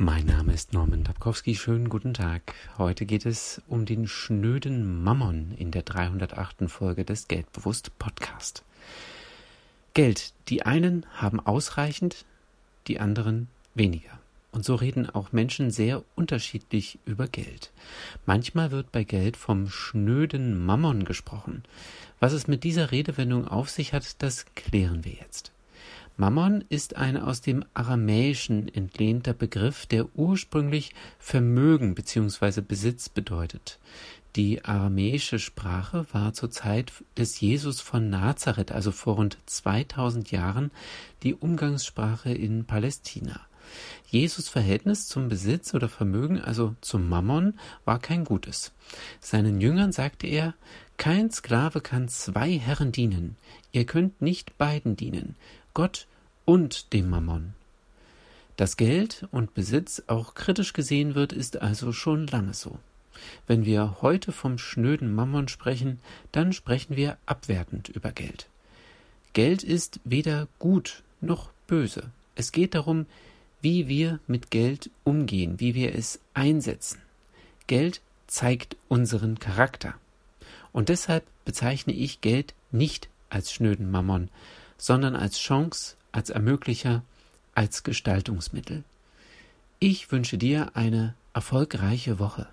Mein Name ist Norman Dabkowski. Schönen guten Tag. Heute geht es um den schnöden Mammon in der 308. Folge des Geldbewusst Podcast. Geld. Die einen haben ausreichend, die anderen weniger. Und so reden auch Menschen sehr unterschiedlich über Geld. Manchmal wird bei Geld vom schnöden Mammon gesprochen. Was es mit dieser Redewendung auf sich hat, das klären wir jetzt. Mammon ist ein aus dem Aramäischen entlehnter Begriff, der ursprünglich Vermögen bzw. Besitz bedeutet. Die aramäische Sprache war zur Zeit des Jesus von Nazareth, also vor rund 2000 Jahren, die Umgangssprache in Palästina. Jesus Verhältnis zum Besitz oder Vermögen, also zum Mammon, war kein gutes. Seinen Jüngern sagte er, kein Sklave kann zwei Herren dienen. Ihr könnt nicht beiden dienen. Gott und dem Mammon. Dass Geld und Besitz auch kritisch gesehen wird, ist also schon lange so. Wenn wir heute vom schnöden Mammon sprechen, dann sprechen wir abwertend über Geld. Geld ist weder gut noch böse. Es geht darum, wie wir mit Geld umgehen, wie wir es einsetzen. Geld zeigt unseren Charakter. Und deshalb bezeichne ich Geld nicht als schnöden Mammon, sondern als Chance, als Ermöglicher, als Gestaltungsmittel. Ich wünsche dir eine erfolgreiche Woche.